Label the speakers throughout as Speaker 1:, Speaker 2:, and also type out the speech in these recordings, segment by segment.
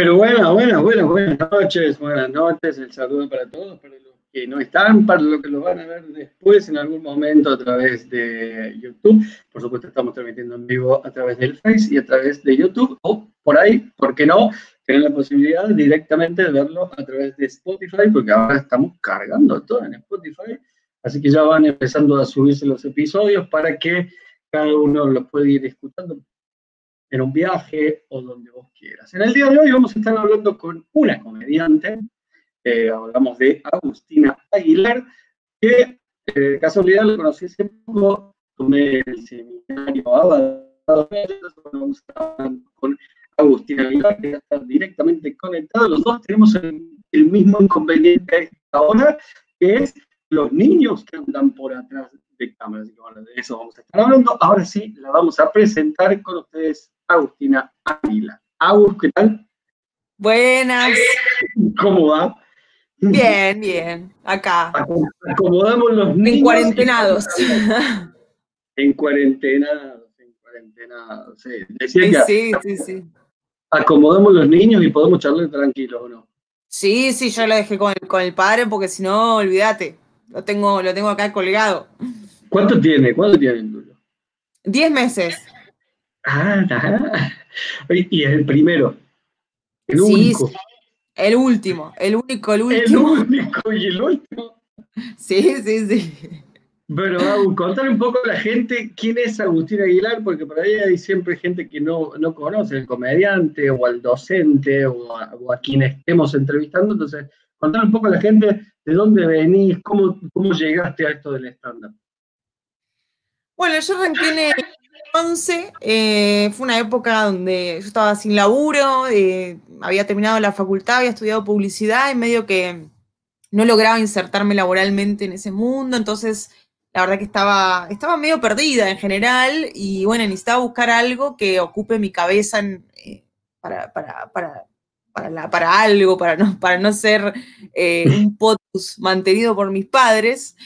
Speaker 1: Pero bueno, bueno, bueno, buenas noches, buenas noches, el saludo para todos, para los que no están, para los que lo van a ver después en algún momento a través de YouTube. Por supuesto, estamos transmitiendo en vivo a través del Face y a través de YouTube, o por ahí, ¿por qué no? Tienen la posibilidad directamente de verlo a través de Spotify, porque ahora estamos cargando todo en Spotify, así que ya van empezando a subirse los episodios para que cada uno los pueda ir escuchando en un viaje o donde vos quieras. En el día de hoy vamos a estar hablando con una comediante, eh, hablamos de Agustina Aguilar, que eh, casualidad lo conocí hace poco, tomé el seminario vamos a con Agustina Aguilar, que está directamente conectado. Los dos tenemos el, mismo inconveniente ahora, que es los niños que andan por atrás cámara. Así que bueno, de eso vamos a estar hablando. Ahora sí, la vamos a presentar con ustedes Agustina Águila. Agus, ¿qué tal?
Speaker 2: Buenas.
Speaker 1: ¿Cómo va?
Speaker 2: Bien, bien, acá.
Speaker 1: Acomodamos los niños.
Speaker 2: En cuarentenados.
Speaker 1: En cuarentenados, en cuarentenados, sí.
Speaker 2: Decía sí, sí, sí,
Speaker 1: Acomodamos los niños y podemos charlar tranquilos, ¿o no?
Speaker 2: Sí, sí, yo lo dejé con el, con el padre porque si no, olvídate. Lo tengo, lo tengo acá colgado.
Speaker 1: ¿Cuánto tiene? ¿Cuánto tiene el tuyo?
Speaker 2: Diez meses.
Speaker 1: Ah, Y el primero. El único.
Speaker 2: El último, el único, el último.
Speaker 1: El único y el último.
Speaker 2: Sí, sí, sí.
Speaker 1: Pero, Agus, contale un poco a la gente quién es Agustín Aguilar, porque por ahí hay siempre gente que no, no conoce, el comediante o al docente o a, quien estemos entrevistando. Entonces, contale un poco a la gente de dónde venís, cómo, cómo llegaste a esto del stand-up.
Speaker 2: Bueno, yo arranqué en el 11, eh, fue una época donde yo estaba sin laburo, eh, había terminado la facultad, había estudiado publicidad y medio que no lograba insertarme laboralmente en ese mundo, entonces la verdad que estaba, estaba medio perdida en general y bueno, necesitaba buscar algo que ocupe mi cabeza eh, para, para, para, para, algo, para no, para no ser un potus mantenido por mis padres.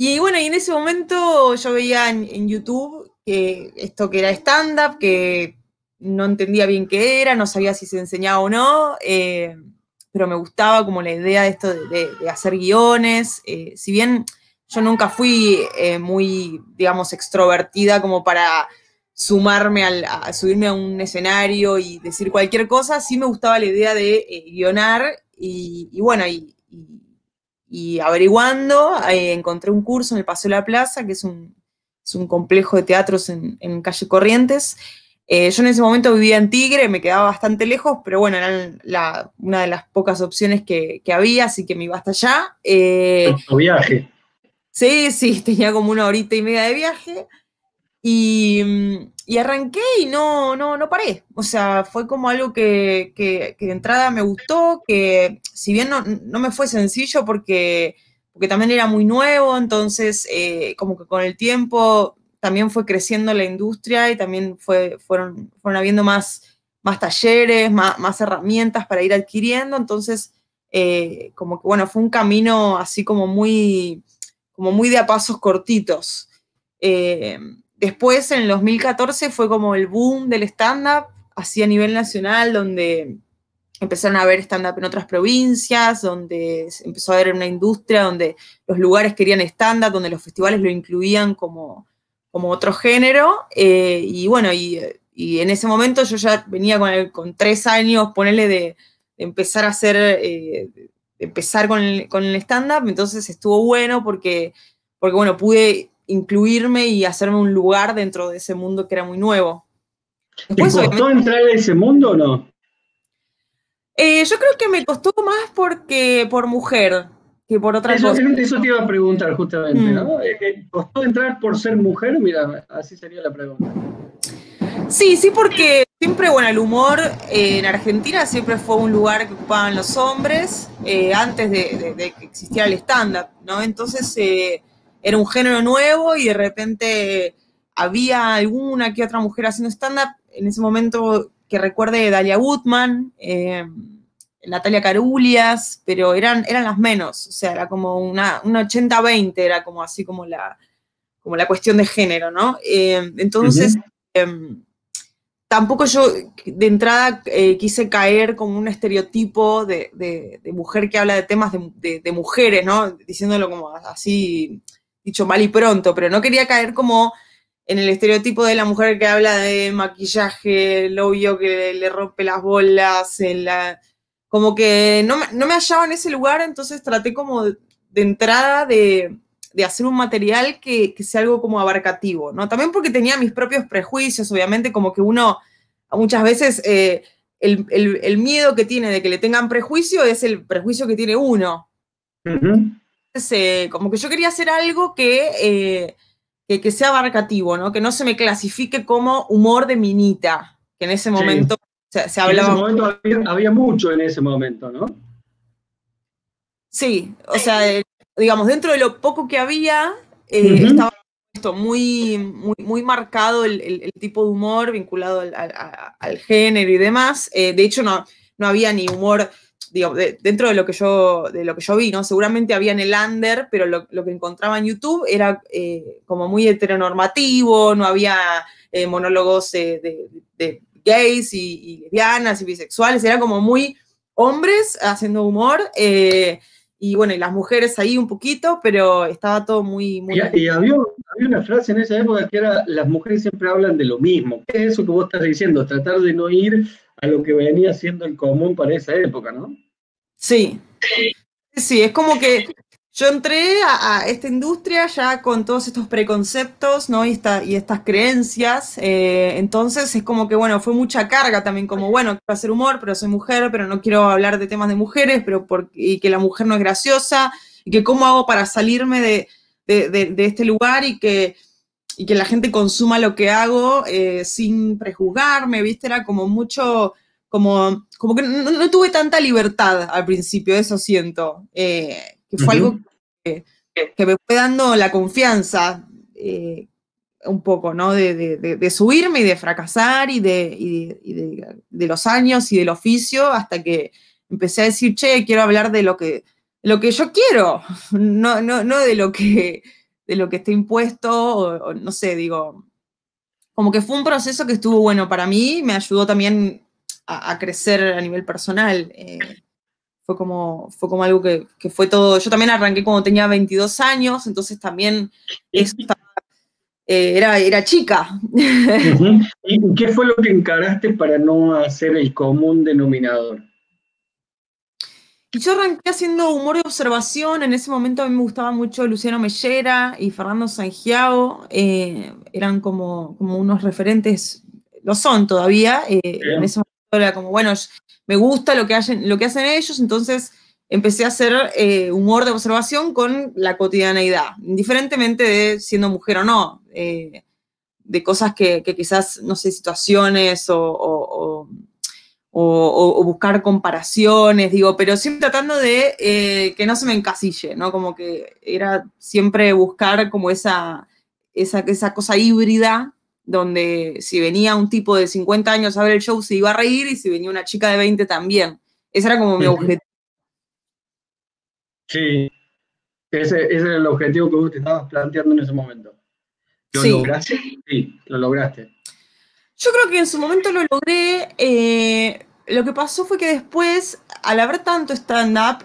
Speaker 2: Y bueno, y en ese momento yo veía en, YouTube que esto que era stand-up, que no entendía bien qué era, no sabía si se enseñaba o no, eh, pero me gustaba como la idea de esto de, hacer guiones. Eh, si bien yo nunca fui eh, muy, digamos, extrovertida como para sumarme al, a subirme a un escenario y decir cualquier cosa, sí me gustaba la idea de guionar y, bueno, y y averiguando, eh, encontré un curso en el Paseo de la Plaza, que es un, complejo de teatros en, calle Corrientes. Eh, yo en ese momento vivía en Tigre, me quedaba bastante lejos, pero bueno, era una de las pocas opciones que, había, así que me iba hasta allá.
Speaker 1: Eh, viaje.
Speaker 2: Sí, sí, tenía como una horita y media de viaje. Y, arranqué y no, no, no paré. O sea, fue como algo que, de entrada me gustó, que si bien no, me fue sencillo porque, porque también era muy nuevo, entonces eh, como que con el tiempo también fue creciendo la industria y también fue, fueron, fueron habiendo más, más talleres, más, herramientas para ir adquiriendo. Entonces, eh, como que bueno, fue un camino así como muy, como muy de a pasos cortitos. Eh, Después, en el 2014, fue como el boom del stand-up, así a nivel nacional, donde empezaron a ver stand-up en otras provincias, donde empezó a haber una industria, donde los lugares querían stand-up, donde los festivales lo incluían como, como otro género. Eh, y bueno, y, en ese momento yo ya venía con, tres años, ponerle de, empezar a hacer, eh, empezar con el, con el stand-up, entonces estuvo bueno porque, porque bueno, pude incluirme y hacerme un lugar dentro de ese mundo que era muy nuevo.
Speaker 1: ¿Te costó entrar en ese mundo o no?
Speaker 2: Eh, yo creo que me costó más porque por mujer que por otra
Speaker 1: cosa. Eso te iba a preguntar justamente, ¿no? Mm. Eh, eh, ¿Costó entrar por ser mujer? Mira, así sería la pregunta.
Speaker 2: Sí, sí, porque siempre, bueno, el humor en Argentina siempre fue un lugar que ocupaban los hombres antes de, de, que existiera el stand-up, ¿no? Entonces, era un género nuevo y de repente había alguna que otra mujer haciendo stand-up. En ese momento que recuerde Dalia Woodman, eh, Natalia Carulias, pero eran, eran las menos, o sea, era como una, 80-20, era como así como la, como la cuestión de género, ¿no? Eh, entonces, em, tampoco yo de entrada eh, quise caer como un estereotipo de, mujer que habla de temas de, mujeres, ¿no? Diciéndolo como así, dicho mal y pronto, pero no quería caer como en el estereotipo de la mujer que habla de maquillaje, el obvio que le rompe las bolas, como que no, no, me hallaba en ese lugar, entonces traté como de, entrada de, hacer un material que, sea algo como abarcativo, ¿no? También porque tenía mis propios prejuicios, obviamente, como que uno muchas veces eh, el, miedo que tiene de que le tengan prejuicio es el prejuicio que tiene uno. Entonces, eh, como que yo quería hacer algo que... Eh, que, sea abarcativo, ¿no? Que no se me clasifique como humor de minita, que en ese momento se, hablaba...
Speaker 1: En ese momento había, mucho en ese momento, ¿no?
Speaker 2: Sí, o sea, digamos, dentro de lo poco que había, eh, estaba esto muy, muy, muy marcado el, tipo de humor vinculado al, género y demás. Eh, de hecho, no, no había ni humor digo, dentro de lo que yo, de lo que yo vi, ¿no? Seguramente había en el under, pero lo, que encontraba en YouTube era eh, como muy heteronormativo, no había eh, monólogos de, gays y, lesbianas y bisexuales, era como muy hombres haciendo humor. Eh, y bueno, y las mujeres ahí un poquito, pero estaba todo muy... muy...
Speaker 1: Y, había, había, una frase en esa época que era, las mujeres siempre hablan de lo mismo. ¿Qué es eso que vos estás diciendo? Tratar de no ir a lo que venía siendo el común para esa época, ¿no?
Speaker 2: Sí. Sí, es como que yo entré a, esta industria ya con todos estos preconceptos, ¿no? Y, esta, y estas creencias. Eh, entonces es como que, bueno, fue mucha carga también, como, bueno, quiero hacer humor, pero soy mujer, pero no quiero hablar de temas de mujeres, pero y que la mujer no es graciosa, y que cómo hago para salirme de, este lugar y que, y que la gente consuma lo que hago eh, sin prejuzgarme, ¿viste? Era como mucho como, como que no, tuve tanta libertad al principio, eso siento, eh, que fue algo que, me fue dando la confianza eh, un poco, ¿no? De, subirme y de fracasar y, de, de, los años y del oficio hasta que empecé a decir, che, quiero hablar de lo que, lo que yo quiero, no, no, no de lo que de lo que está impuesto, o no sé, digo, como que fue un proceso que estuvo bueno para mí, me ayudó también a, crecer a nivel personal. Eh, fue, como, fue como algo que, fue todo. Yo también arranqué cuando tenía 22 años, entonces también eso eh, era, era chica.
Speaker 1: ¿Y qué fue lo que encaraste para no hacer el común denominador?
Speaker 2: Y yo arranqué haciendo humor de observación. En ese momento a mí me gustaba mucho Luciano Mellera y Fernando Sangiao. Eh, eran como, como unos referentes, lo son todavía. en ese era como, bueno, me gusta lo que, hacen, lo que hacen ellos, entonces empecé a hacer eh, humor de observación con la cotidianeidad, indiferentemente de siendo mujer o no, eh, de cosas que, quizás, no sé, situaciones o, buscar comparaciones, digo, pero siempre tratando de eh, que no se me encasille, ¿no? Como que era siempre buscar como esa, esa, esa cosa híbrida donde si venía un tipo de 50 años a ver el show se iba a reír y si venía una chica de 20 también. Ese era como mi objetivo.
Speaker 1: Sí, ese, ese, era el objetivo que vos te estabas planteando en ese momento. ¿Lo lograste? Sí, lo lograste.
Speaker 2: Yo creo que en su momento lo logré. Eh, lo que pasó fue que después, al haber tanto stand-up,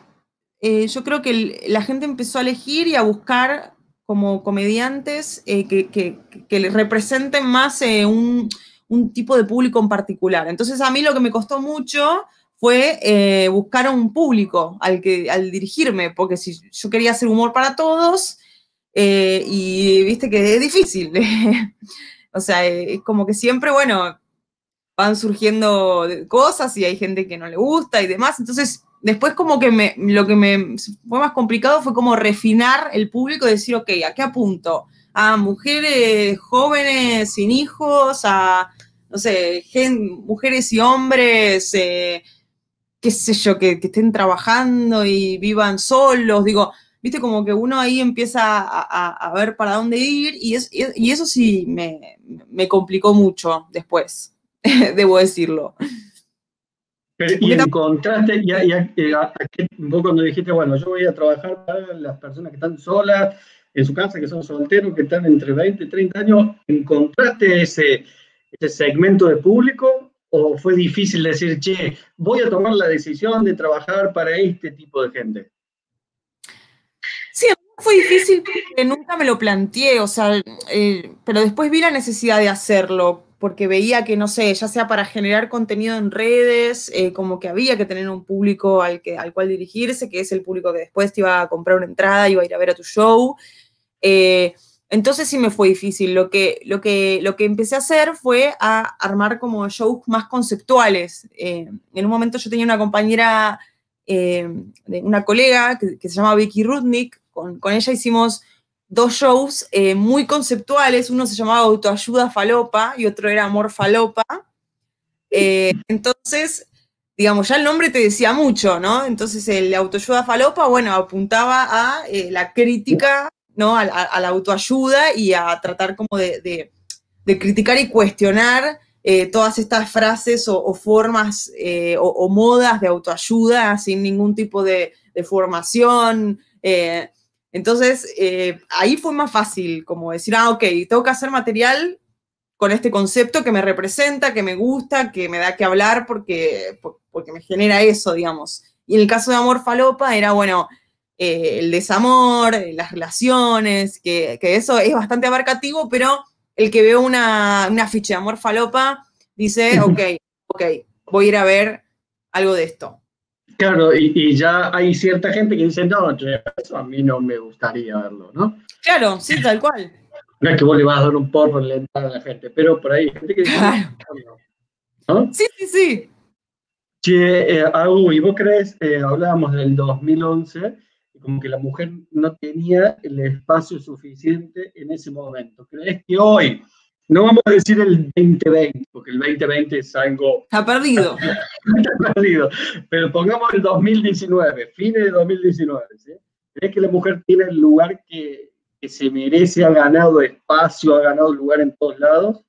Speaker 2: eh, yo creo que la gente empezó a elegir y a buscar como comediantes eh, que, que, representen más eh, un, tipo de público en particular. Entonces a mí lo que me costó mucho fue buscar a un público al, que, al dirigirme, porque si yo quería hacer humor para todos, y viste que es difícil. o sea, es como que siempre, bueno, van surgiendo cosas y hay gente que no le gusta y demás. Entonces Después como que me, lo que me fue más complicado fue como refinar el público y decir, ok, ¿a qué apunto? A mujeres jóvenes sin hijos, a, no sé, mujeres y hombres, eh, qué sé yo, que, estén trabajando y vivan solos, digo, viste como que uno ahí empieza a, ver para dónde ir y, y eso sí me, me complicó mucho después, debo decirlo.
Speaker 1: Y encontraste, ya, ya, vos cuando dijiste, bueno, yo voy a trabajar para las personas que están solas en su casa, que son solteros, que están entre 20 y 30 años, ¿encontraste ese, este segmento de público o fue difícil decir, che, voy a tomar la decisión de trabajar para este tipo de gente?
Speaker 2: Sí, fue difícil porque nunca me lo planteé, o sea, eh, pero después vi la necesidad de hacerlo porque veía que, no sé, ya sea para generar contenido en redes, eh, como que había que tener un público al, que, al cual dirigirse, que es el público que después te iba a comprar una entrada, iba a ir a ver a tu show. Eh, entonces sí me fue difícil. Lo que, lo, que, lo que empecé a hacer fue a armar como shows más conceptuales. Eh, en un momento yo tenía una compañera, una colega que, que, se llama Vicky Rudnick, con, con ella hicimos dos shows eh, muy conceptuales. Uno se llamaba Autoayuda Falopa y otro era Amor Falopa. Eh, entonces, digamos, ya el nombre te decía mucho, ¿no? Entonces, el Autoayuda Falopa, bueno, apuntaba a eh, la crítica, ¿no? A, la autoayuda y a tratar como de, criticar y cuestionar todas estas frases o, formas o, modas de autoayuda sin ningún tipo de, formación. Entonces, eh, ahí fue más fácil como decir, ah, ok, tengo que hacer material con este concepto que me representa, que me gusta, que me da que hablar porque, porque me genera eso, digamos. Y en el caso de Amor Falopa era, bueno, eh, el desamor, las relaciones, que, eso es bastante abarcativo, pero el que ve una, una ficha de Amor Falopa dice, ok, ok, voy a ir a ver algo de esto.
Speaker 1: Claro, y, ya hay cierta gente que dice, no, eso a mí no me gustaría verlo, ¿no?
Speaker 2: Claro, sí, tal cual.
Speaker 1: No es que vos le vas a dar un porro en la entrada a la gente, pero por ahí hay gente que dice,
Speaker 2: ¿no? Sí, sí, sí.
Speaker 1: Che, eh, ¿y vos crees, eh, hablábamos del 2011, como que la mujer no tenía el espacio suficiente en ese momento? ¿Crees que hoy, no vamos a decir el 2020, porque el 2020 es algo...
Speaker 2: Está perdido.
Speaker 1: Está perdido. Pero pongamos el 2019, fines de 2019. ¿sí? ¿Crees que la mujer tiene el lugar que, que se merece, ha ganado espacio, ha ganado lugar en todos lados?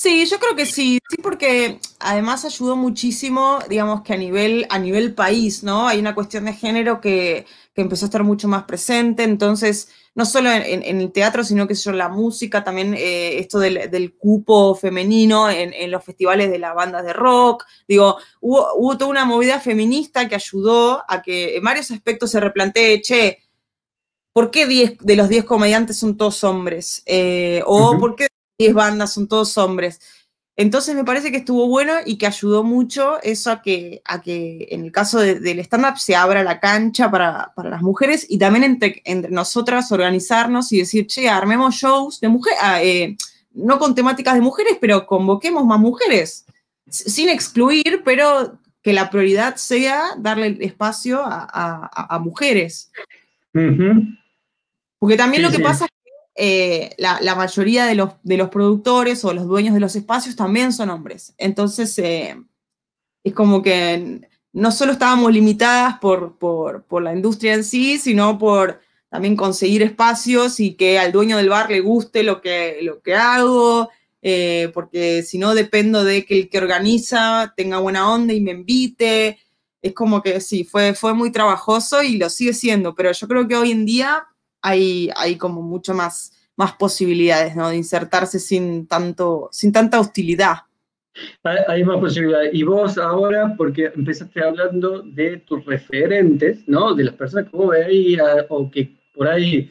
Speaker 2: Sí, yo creo que sí, sí, porque además ayudó muchísimo, digamos que a nivel, a nivel país, ¿no? Hay una cuestión de género que, que empezó a estar mucho más presente, entonces no solo en, el teatro, sino que en la música, también eh, esto del, cupo femenino en, los festivales de las bandas de rock. Digo, hubo, toda una movida feminista que ayudó a que en varios aspectos se replantee, che, ¿por qué 10 de los 10 comediantes son todos hombres? Eh, o ¿por qué 10 bandas son todos hombres? Entonces me parece que estuvo bueno y que ayudó mucho eso a que, a que en el caso del stand-up se abra la cancha para, las mujeres y también entre, entre, nosotras organizarnos y decir, che, armemos shows de mujeres, ah, eh, no con temáticas de mujeres, pero convoquemos más mujeres, sin excluir, pero que la prioridad sea darle espacio a, mujeres. Porque también lo que pasa es eh, la, mayoría de los, de los productores o los dueños de los espacios también son hombres. Entonces, eh, es como que no solo estábamos limitadas por, por, la industria en sí, sino por también conseguir espacios y que al dueño del bar le guste lo que, lo que hago, eh, porque si no dependo de que el que organiza tenga buena onda y me invite. Es como que sí, fue, fue muy trabajoso y lo sigue siendo, pero yo creo que hoy en día hay, hay como mucho más, más posibilidades, ¿no? De insertarse sin, tanto, sin tanta hostilidad.
Speaker 1: Hay más posibilidades. Y vos ahora, porque empezaste hablando de tus referentes, ¿no? De las personas que vos veías o que por ahí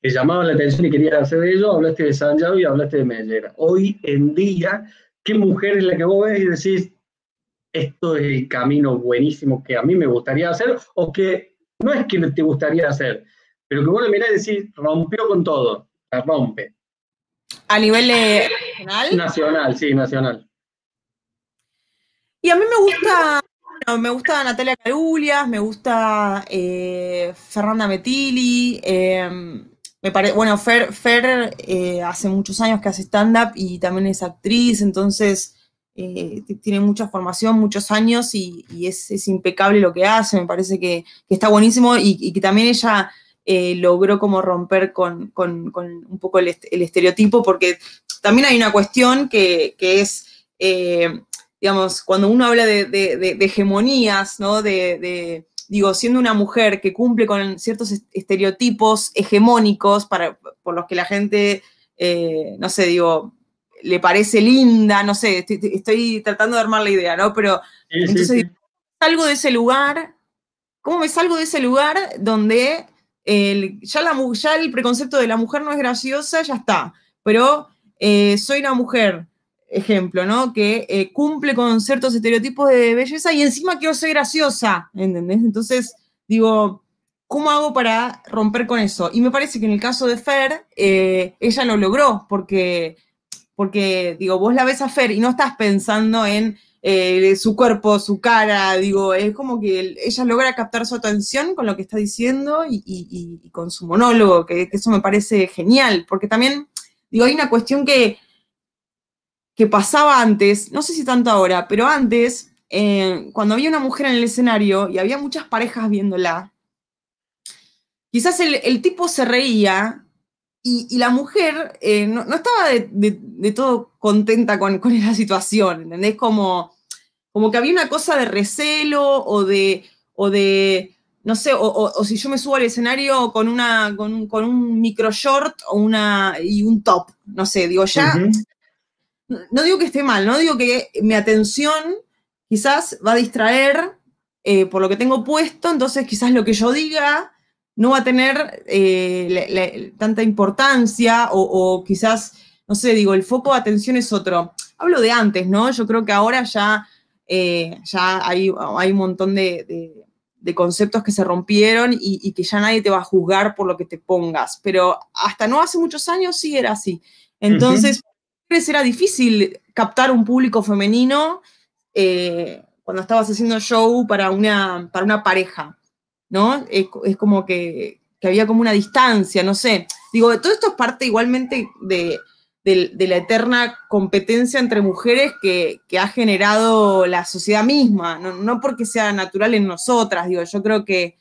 Speaker 1: te llamaban la atención y querías hacer ello, hablaste de Sanjao y hablaste de Mellera. Hoy en día, ¿qué mujer es la que vos ves y decís, esto es el camino buenísimo que a mí me gustaría hacer o que no es que te gustaría hacer, pero que vos le mirás y decís, rompió con todo, la rompe.
Speaker 2: ¿A nivel nacional?
Speaker 1: Nacional, sí, nacional.
Speaker 2: Y a mí me gusta, me gusta Natalia Carulias, me gusta eh, Fernanda Metilli, em, me parece, bueno, Fer, Fer eh, hace muchos años que hace stand-up y también es actriz, entonces eh, tiene mucha formación, muchos años y, es, impecable lo que hace, me parece que, está buenísimo y, que también ella eh, logró como romper con, un poco el, estereotipo, porque también hay una cuestión que, es, eh, digamos, cuando uno habla de, hegemonías, ¿no? De, digo, siendo una mujer que cumple con ciertos estereotipos hegemónicos para, por los que la gente, eh, no sé, digo, le parece linda, no sé, estoy, tratando de armar la idea, ¿no? Pero entonces salgo de ese lugar, ¿cómo me salgo de ese lugar donde el, ya, el preconcepto de la mujer no es graciosa, ya está, pero eh, soy una mujer, ejemplo, ¿no? Que eh, cumple con ciertos estereotipos de belleza y encima quiero ser graciosa, ¿entendés? Entonces, digo, ¿cómo hago para romper con eso? Y me parece que en el caso de Fer, eh, ella lo logró, porque, porque, digo, vos la ves a Fer y no estás pensando en eh, su cuerpo, su cara, digo, es como que ella logra captar su atención con lo que está diciendo y, con su monólogo, que, eso me parece genial, porque también, digo, hay una cuestión que, que pasaba antes, no sé si tanto ahora, pero antes, eh, cuando había una mujer en el escenario y había muchas parejas viéndola, quizás el, tipo se reía y, la mujer eh, no, estaba de, todo contenta con, con, esa situación, ¿entendés? Como, como que había una cosa de recelo o de, o de no sé, o, si yo me subo al escenario con, una, con, un, micro short o una, y un top, no sé, digo, ya, no digo que esté mal, no digo que mi atención quizás va a distraer eh, por lo que tengo puesto, entonces quizás lo que yo diga no va a tener eh, tanta importancia o, quizás, no sé, digo, el foco de atención es otro. Hablo de antes, ¿no? Yo creo que ahora ya, eh, ya hay, hay, un montón de, conceptos que se rompieron y, que ya nadie te va a juzgar por lo que te pongas, pero hasta no hace muchos años sí era así. Entonces, era difícil captar un público femenino eh, cuando estabas haciendo show para una, para una pareja. ¿No? Es, como que, había como una distancia, no sé. Digo, todo esto es parte igualmente de, la eterna competencia entre mujeres que, ha generado la sociedad misma, no, porque sea natural en nosotras, digo, yo creo que,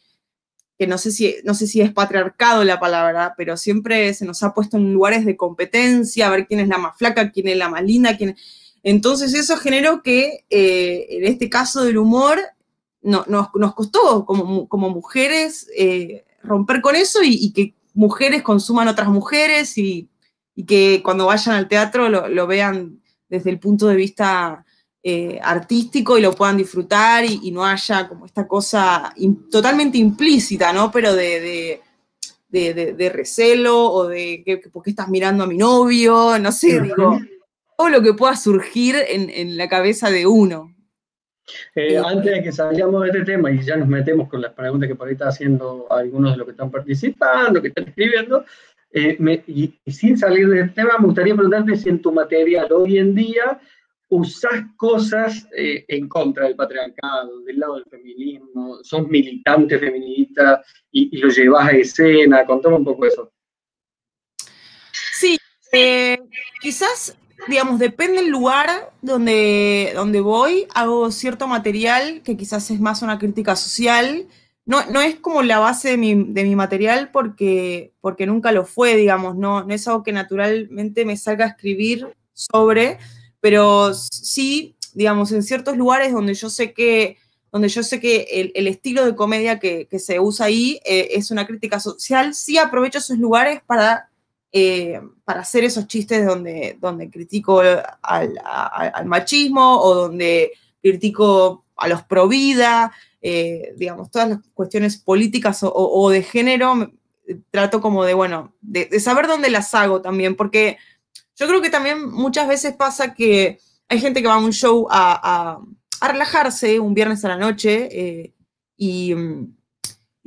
Speaker 2: no, sé si, no sé si es patriarcado la palabra, pero siempre se nos ha puesto en lugares de competencia, a ver quién es la más flaca, quién es la más linda, quién... Entonces eso generó que eh, en este caso del humor no, nos, costó como, como mujeres eh, romper con eso y, que mujeres consuman otras mujeres y, que cuando vayan al teatro lo, vean desde el punto de vista eh, artístico y lo puedan disfrutar y, no haya como esta cosa totalmente implícita, ¿no? Pero de, de, recelo o de que, por qué estás mirando a mi novio, no sé, digo, todo lo que pueda surgir en, en la cabeza de uno.
Speaker 1: Eh, antes de que salgamos de este tema y ya nos metemos con las preguntas que por ahí están haciendo algunos de los que están participando, que están escribiendo, eh, y, sin salir del tema, me gustaría preguntarte si en tu material hoy en día usás cosas eh, en contra del patriarcado, del lado del feminismo, sos militante feminista y, y lo llevas a escena, contame un poco eso.
Speaker 2: Sí, quizás digamos, depende del lugar donde, donde voy, hago cierto material que quizás es más una crítica social. No, no es como la base de mi, material porque, porque nunca lo fue, digamos, no, no es algo que naturalmente me salga a escribir sobre, pero sí, digamos, en ciertos lugares donde yo sé que, donde yo sé que el, estilo de comedia que, se usa ahí eh, es una crítica social, sí aprovecho esos lugares para eh, para hacer esos chistes donde, donde critico al, machismo o donde critico a los pro vida, eh, digamos, todas las cuestiones políticas o, de género, trato como de, bueno, de, saber dónde las hago también, porque yo creo que también muchas veces pasa que hay gente que va a un show a, relajarse un viernes a la noche eh, y mm,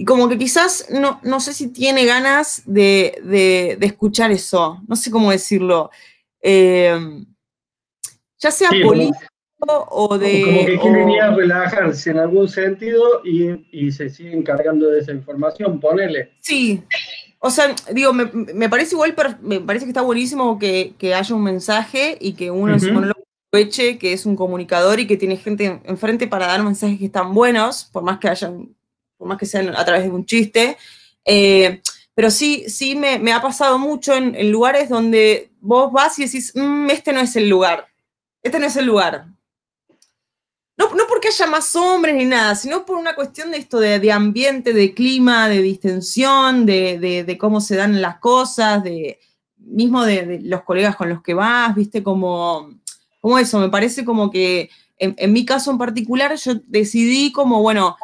Speaker 2: y como que quizás no, no sé si tiene ganas de, escuchar eso, no sé cómo decirlo. Eh, ya sea político o de...
Speaker 1: Como que quieren ir a relajarse en algún sentido y, se siguen cargando de esa información, ponele.
Speaker 2: Sí, o sea, digo, me, parece igual, pero me parece que está buenísimo que, haya un mensaje y que uno, lo aproveche, que es un comunicador y que tiene gente enfrente para dar mensajes que están buenos, por más que hayan por más que sean a través de un chiste. Eh, pero sí, sí me, ha pasado mucho en, lugares donde vos vas y decís, mm, este no es el lugar, este no es el lugar. No, no, porque haya más hombres ni nada, sino por una cuestión de esto de, ambiente, de clima, de distensión, de, cómo se dan las cosas, de, mismo de, los colegas con los que vas, viste, como, como eso, me parece como que en, mi caso en particular yo decidí como, bueno,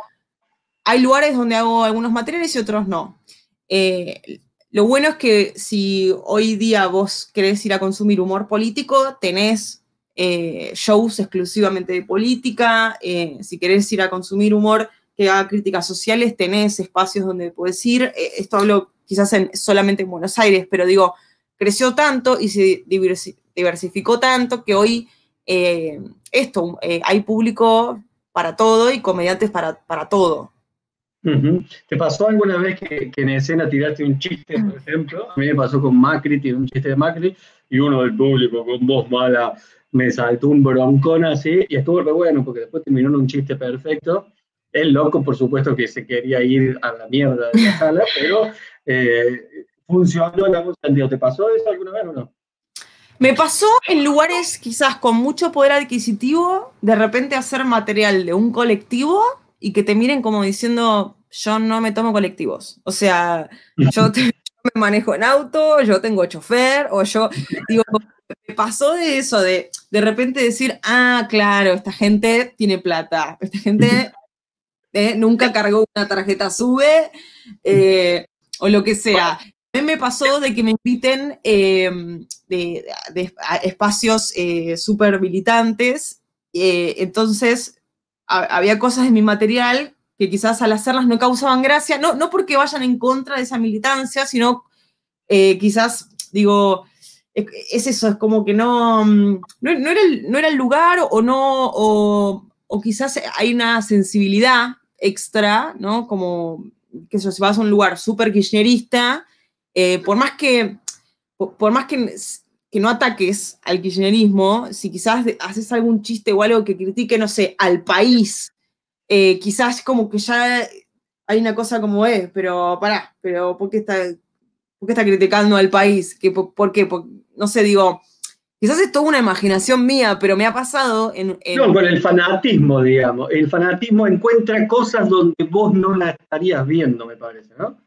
Speaker 2: hay lugares donde hago algunos materiales y otros no. Eh, lo bueno es que si hoy día vos querés ir a consumir humor político, tenés eh, shows exclusivamente de política, eh, si querés ir a consumir humor que haga críticas sociales, tenés espacios donde puedes ir. esto hablo quizás en, solamente en Buenos Aires, pero digo, creció tanto y se diversificó tanto que hoy esto, hay público para todo y comediantes para, para todo.
Speaker 1: ¿Te pasó alguna vez que, en escena tiraste un chiste, por ejemplo? A mí me pasó con Macri, tiré un chiste de Macri y uno del público con voz mala me saltó un broncón así y estuvo re bueno porque después terminó en un chiste perfecto. El loco, por supuesto, que se quería ir a la mierda de la sala, pero eh, funcionó en algún sentido. ¿Te pasó eso alguna vez o no?
Speaker 2: Me pasó en lugares quizás con mucho poder adquisitivo, de repente hacer material de un colectivo y que te miren como diciendo, yo no me tomo colectivos. O sea, yo, me manejo en auto, yo tengo chofer, o yo, digo, me pasó de eso, de de repente decir, ah, claro, esta gente tiene plata, esta gente eh, nunca cargó una tarjeta SUBE, eh, o lo que sea me pasó de que me inviten eh, de, espacios eh, súper militantes, entonces había cosas en mi material que quizás al hacerlas no causaban gracia, no, no porque vayan en contra de esa militancia, sino quizás, digo, es, eso, es como que no, mm, no, era, el, no era, el, lugar o no, o, o, quizás hay una sensibilidad extra, ¿no? Como que eso, si vas a un lugar súper kirchnerista, eh, por más que, por más que, que, no ataques al kirchnerismo, si quizás haces algún chiste o algo que critique, no sé, al país, eh, quizás como que ya hay una cosa como es, pero pará, pero ¿por qué está, por qué está criticando al país? ¿Qué, por, qué? no sé, digo, quizás es toda una imaginación mía, pero me ha pasado en,
Speaker 1: No, con el fanatismo, digamos. El fanatismo encuentra cosas donde vos no las estarías viendo, me parece, ¿no?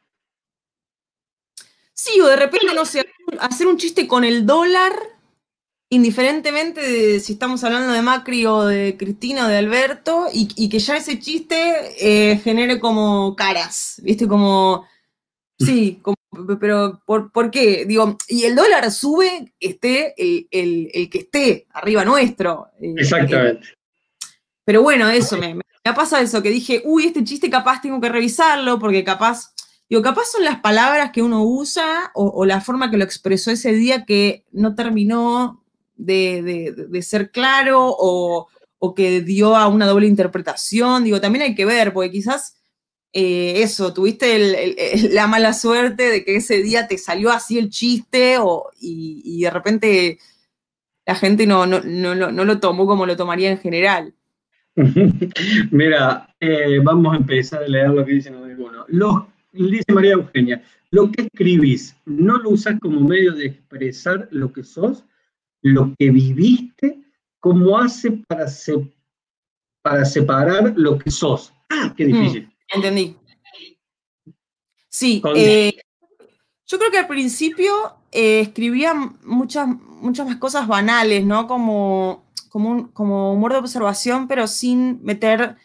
Speaker 2: Sí, o de repente, no sé, hacer un chiste con el dólar, indiferentemente de si estamos hablando de Macri o de Cristina o de Alberto, y, que ya ese chiste eh, genere como caras, ¿viste? Como, sí, pero ¿por, qué? Digo, y el dólar sube, esté el, que esté arriba nuestro.
Speaker 1: Eh, Exactamente.
Speaker 2: pero bueno, eso, me, me, me pasa eso, que dije, uy, este chiste capaz tengo que revisarlo, porque capaz Digo, capaz son las palabras que uno usa o, la forma que lo expresó ese día que no terminó de, ser claro o, que dio a una doble interpretación. Digo, también hay que ver, porque quizás eh, eso, tuviste la mala suerte de que ese día te salió así el chiste y, de repente la gente no, no, lo tomó como lo tomaría en general.
Speaker 1: Mira, eh, vamos a empezar a leer lo que dicen algunos. Dice María Eugenia, lo que escribís no lo usas como medio de expresar lo que sos, lo que viviste, como hace para, para separar lo que sos. Ah, qué mm, difícil.
Speaker 2: entendí. Sí, eh, yo creo que al principio eh, escribía muchas, muchas más cosas banales, ¿no? Como, como, como humor de observación, pero sin meter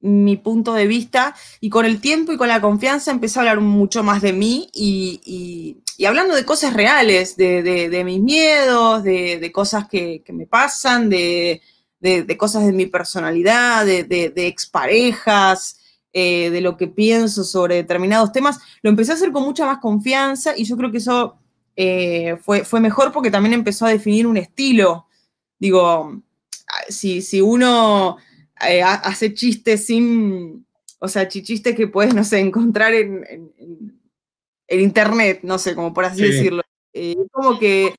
Speaker 2: mi punto de vista y con el tiempo y con la confianza empecé a hablar mucho más de mí y, hablando de cosas reales, de, mis miedos, de, cosas que, me pasan, de, cosas de mi personalidad, de, exparejas, eh, de lo que pienso sobre determinados temas, lo empecé a hacer con mucha más confianza y yo creo que eso eh, fue, fue mejor porque también empezó a definir un estilo. Digo, si, si uno eh, hace chistes sin, o sea, chistes que puedes, no sé, encontrar en, en, internet, no sé, como por así decirlo. Eh, como que,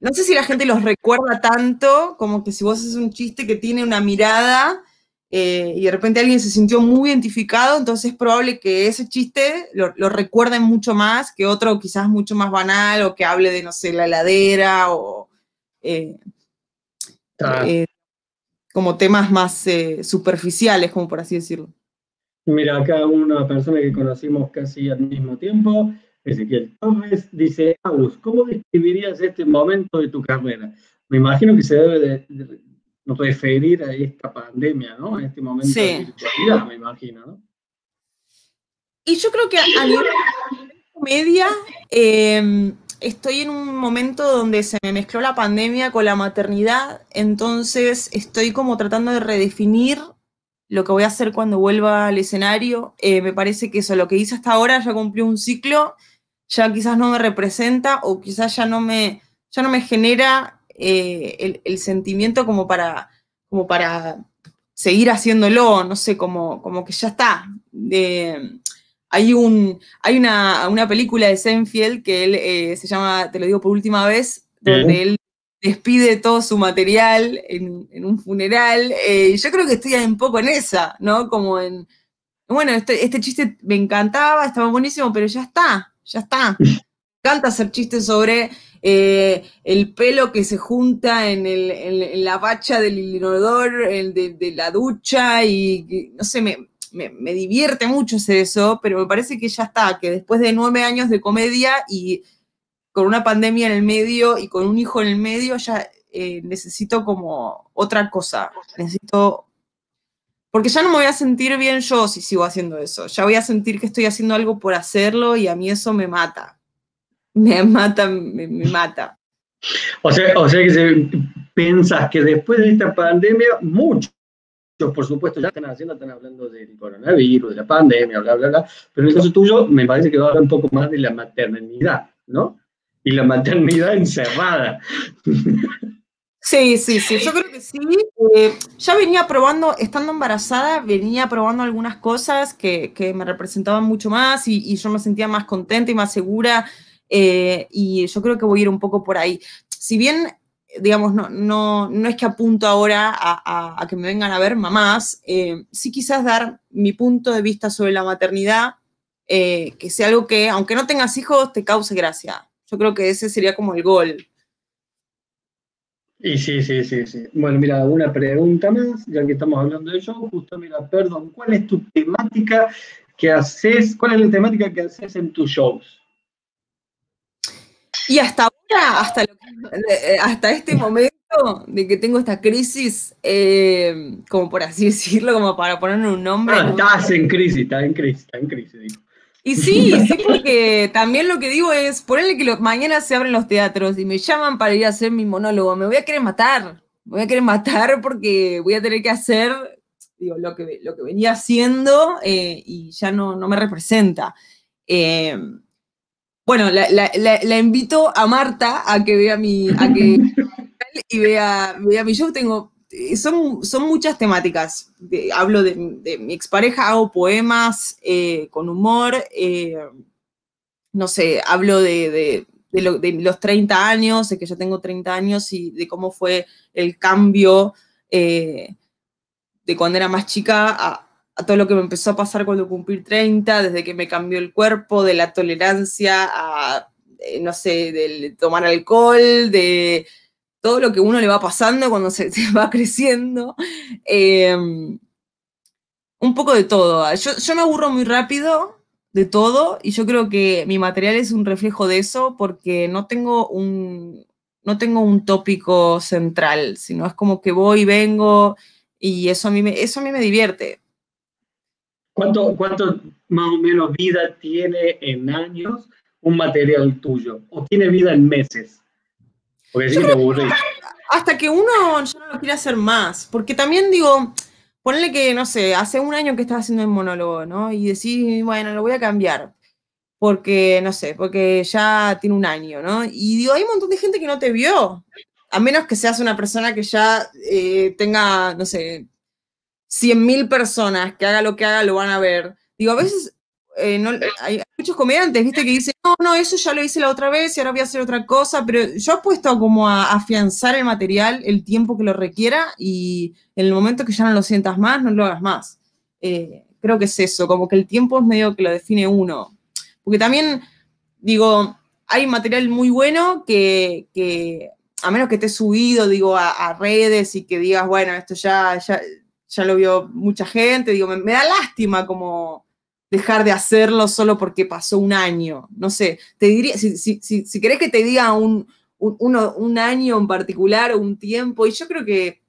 Speaker 2: no sé si la gente los recuerda tanto, como que si vos haces un chiste que tiene una mirada eh, y de repente alguien se sintió muy identificado, entonces es probable que ese chiste lo, lo, recuerden mucho más que otro quizás mucho más banal o que hable de, no sé, la heladera o como temas más eh, superficiales, como por así decirlo.
Speaker 1: Mira, acá una persona que conocimos casi al mismo tiempo, Ezequiel Torres dice, Agus, ¿cómo describirías este momento de tu carrera? Me imagino que se debe de, referir a esta pandemia, ¿no? A este momento de virtualidad, me imagino, ¿no?
Speaker 2: Y yo creo que a nivel comedia, em, estoy en un momento donde se me mezcló la pandemia con la maternidad, entonces estoy como tratando de redefinir lo que voy a hacer cuando vuelva al escenario. Eh, me parece que eso, lo que hice hasta ahora ya cumplió un ciclo, ya quizás no me representa o quizás ya no me, ya no me genera eh, el, sentimiento como para, como para seguir haciéndolo, no sé, como, como que ya está. hay un, hay una, una, película de Senfield que él eh, se llama, te lo digo por última vez, donde él despide todo su material en, un funeral. Eh, yo creo que estoy un poco en esa, ¿no? Como en, bueno, este, este, chiste me encantaba, estaba buenísimo, pero ya está, ya está. Me encanta hacer chistes sobre eh, el pelo que se junta en, la bacha del inodoro, de, de, la ducha, y no sé, me, me, divierte mucho hacer eso, pero me parece que ya está, que después de nueve años de comedia y con una pandemia en el medio y con un hijo en el medio, ya eh, necesito como otra cosa. Necesito. Porque ya no me voy a sentir bien yo si sigo haciendo eso. Ya voy a sentir que estoy haciendo algo por hacerlo y a mí eso me mata. Me mata, me, mata.
Speaker 1: O sea, o sea que se, piensas que después de esta pandemia, muchos, por supuesto, ya están haciendo, están hablando del coronavirus, de la pandemia, bla, bla, bla. Pero en el caso tuyo, me parece que va a hablar un poco más de la maternidad, ¿no? y la maternidad encerrada.
Speaker 2: Sí, sí, sí, yo creo que sí. Eh, ya venía probando, estando embarazada, venía probando algunas cosas que, me representaban mucho más y, yo me sentía más contenta y más segura eh, y yo creo que voy a ir un poco por ahí. Si bien, digamos, no, no, no es que apunto ahora a, que me vengan a ver mamás, eh, sí quizás dar mi punto de vista sobre la maternidad, que sea algo que, aunque no tengas hijos, te cause gracia. Yo creo que ese sería como el gol.
Speaker 1: Y sí, sí, sí, sí. Bueno, mira, una pregunta más, ya que estamos hablando de show, justo, mira, perdón, ¿cuál es tu temática que haces, cuál es la temática que haces en tus shows?
Speaker 2: Y hasta ahora, hasta, eh, hasta este momento de que tengo esta crisis, eh, como por así decirlo, como para ponerle un nombre.
Speaker 1: Ah, estás en crisis, estás en crisis, estás en crisis, digo.
Speaker 2: Y sí, sí, porque también lo que digo es, ponerle que mañana se abren los teatros y me llaman para ir a hacer mi monólogo, me voy a querer matar, me voy a querer matar porque voy a tener que hacer digo, lo, que, lo que venía haciendo eh, y ya no, no me representa. Eh, bueno, la, invito a Marta a que vea mi, a que, y vea, vea mi show. Tengo son, son muchas temáticas. hablo de, mi expareja, hago poemas eh, con humor, eh, no sé, hablo de, los 30 años, de que yo tengo 30 años y de cómo fue el cambio de cuando era más chica a, a, todo lo que me empezó a pasar cuando cumplí 30, desde que me cambió el cuerpo, de la tolerancia a, no sé, del tomar alcohol, de todo lo que uno le va pasando cuando se, va creciendo. Em, un poco de todo. Yo, me aburro muy rápido de todo y yo creo que mi material es un reflejo de eso porque no tengo un, no tengo un tópico central, sino es como que voy y vengo y eso a mí me, eso a mí me divierte.
Speaker 1: ¿Cuánto, ¿Cuánto más o menos vida tiene en años un material tuyo? ¿O tiene vida en meses?
Speaker 2: Hasta que uno ya no lo quiere hacer más. Porque también digo, ponle que, no sé, hace un año que estás haciendo el monólogo, ¿no? Y decís, bueno, lo voy a cambiar. Porque, no sé, porque ya tiene un año, ¿no? Y digo, hay un montón de gente que no te vio. A menos que seas una persona que ya eh, tenga, no sé, 100.000 personas que haga lo que haga, lo van a ver. Digo, a veces eh, hay muchos comediantes, viste, que dicen, no, no, eso ya lo hice la otra vez y ahora voy a hacer otra cosa, pero yo he puesto como a afianzar el material el tiempo que lo requiera y en el momento que ya no lo sientas más, no lo hagas más. Eh, creo que es eso, como que el tiempo es medio que lo define uno. Porque también, digo, hay material muy bueno que, a menos que esté subido, digo, a, redes y que digas, bueno, esto ya, ya, ya lo vio mucha gente, digo, me da lástima como dejar de hacerlo solo porque pasó un año. No sé, te diría, si, si, si, querés que te diga un, un, año en particular o un tiempo, y yo creo que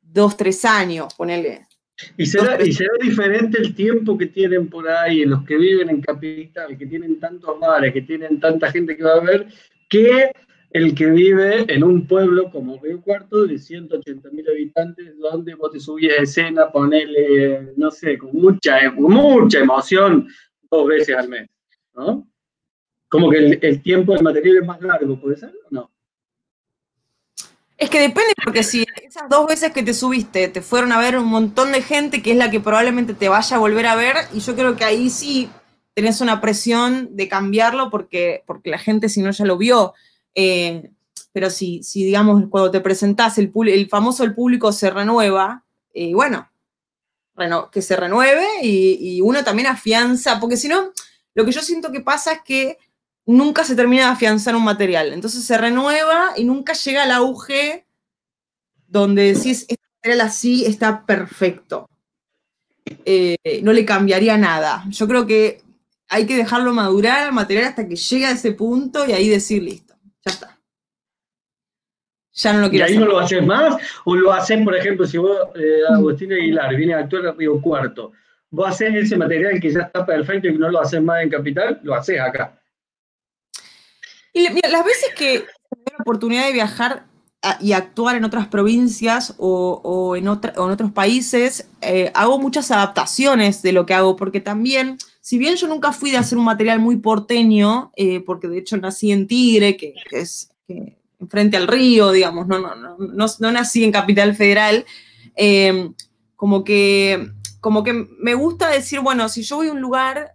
Speaker 2: dos, tres años, ponele.
Speaker 1: ¿Y será, ¿Y será diferente el tiempo que tienen por ahí, los que viven en capital, que tienen tantos bares, que tienen tanta gente que va a ver, que el que vive en un pueblo como Río Cuarto de 180 mil habitantes, donde vos te subís a escena, ponele, no sé, con mucha, mucha emoción dos veces al mes, ¿no? Como que el, tiempo del material es más largo, ¿puede ser o no?
Speaker 2: Es que depende, porque si esas dos veces que te subiste te fueron a ver un montón de gente, que es la que probablemente te vaya a volver a ver, y yo creo que ahí sí tenés una presión de cambiarlo porque, porque la gente si no ya lo vio. Eh, pero si, digamos, cuando te presentás, el, el famoso el público se renueva, eh, bueno, que se renueve y, uno también afianza, porque si no, lo que yo siento que pasa es que nunca se termina de afianzar un material. Entonces se renueva y nunca llega al auge donde decís, este material así está perfecto. Eh, no le cambiaría nada. Yo creo que hay que dejarlo madurar al material hasta que llegue a ese punto y ahí decir, listo ya está. Ya no lo quiero
Speaker 1: ¿Y ahí no lo haces más? ¿O lo haces, por ejemplo, si vos, eh, Agustín Aguilar, viene a actuar en Río Cuarto, vos haces ese material que ya está perfecto y no lo haces más en Capital, lo haces acá?
Speaker 2: Y las veces que tengo la oportunidad de viajar y actuar en otras provincias o, en, otros países, eh, hago muchas adaptaciones de lo que hago, porque también si bien yo nunca fui de hacer un material muy porteño, eh, porque de hecho nací en Tigre, que, es frente al río, digamos, no, no, no, no, nací en Capital Federal, em, como, que, como que me gusta decir, bueno, si yo voy a un lugar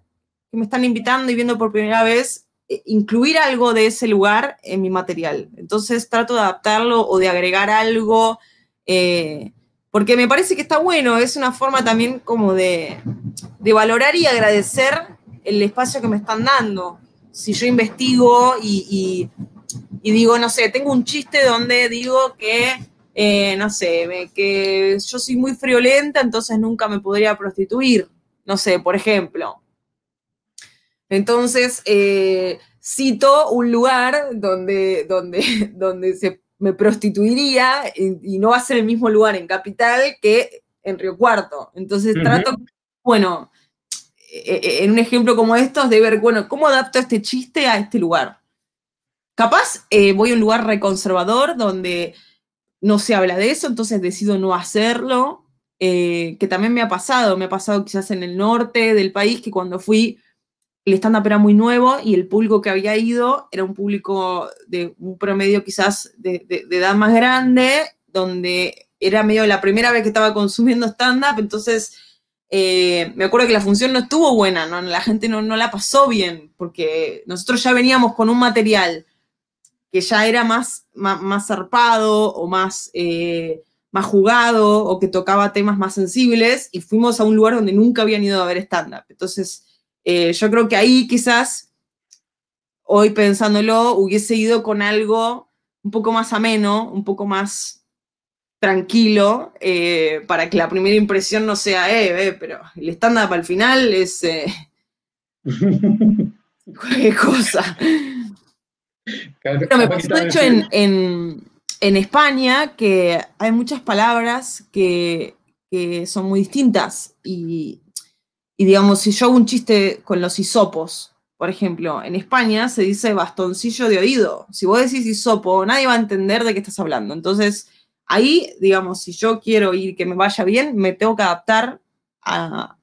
Speaker 2: que me están invitando y viendo por primera vez, eh, incluir algo de ese lugar en mi material. Entonces trato de adaptarlo o de agregar algo. Eh, porque me parece que está bueno, es una forma también como de, valorar y agradecer el espacio que me están dando. Si yo investigo y, digo, no sé, tengo un chiste donde digo que, eh, no sé, que yo soy muy friolenta, entonces nunca me podría prostituir, no sé, por ejemplo. Entonces, eh, cito un lugar donde, donde, donde se me prostituiría y, no va a ser el mismo lugar en Capital que en Río Cuarto. Entonces trato, bueno, e, e, en un ejemplo como estos, de ver, bueno, ¿cómo adapto este chiste a este lugar? Capaz eh, voy a un lugar reconservador donde no se habla de eso, entonces decido no hacerlo, eh, que también me ha pasado, me ha pasado quizás en el norte del país, que cuando fui el stand-up era muy nuevo y el público que había ido era un público de un promedio quizás de, edad más grande, donde era medio la primera vez que estaba consumiendo stand-up, entonces eh, me acuerdo que la función no estuvo buena, ¿no? la gente no, la pasó bien, porque nosotros ya veníamos con un material que ya era más, más, zarpado o más, eh, más jugado o que tocaba temas más sensibles y fuimos a un lugar donde nunca habían ido a ver stand-up. Entonces, eh, yo creo que ahí quizás, hoy pensándolo, hubiese ido con algo un poco más ameno, un poco más tranquilo, eh, para que la primera impresión no sea, eh, pero el stand-up al final es cualquier cosa. Pero me pasó, de hecho, en, España que hay muchas palabras que, que son muy distintas y, y digamos, si yo hago un chiste con los hisopos, por ejemplo, en España se dice bastoncillo de oído. Si vos decís hisopo, nadie va a entender de qué estás hablando. Entonces, ahí, digamos, si yo quiero ir que me vaya bien, me tengo que adaptar al,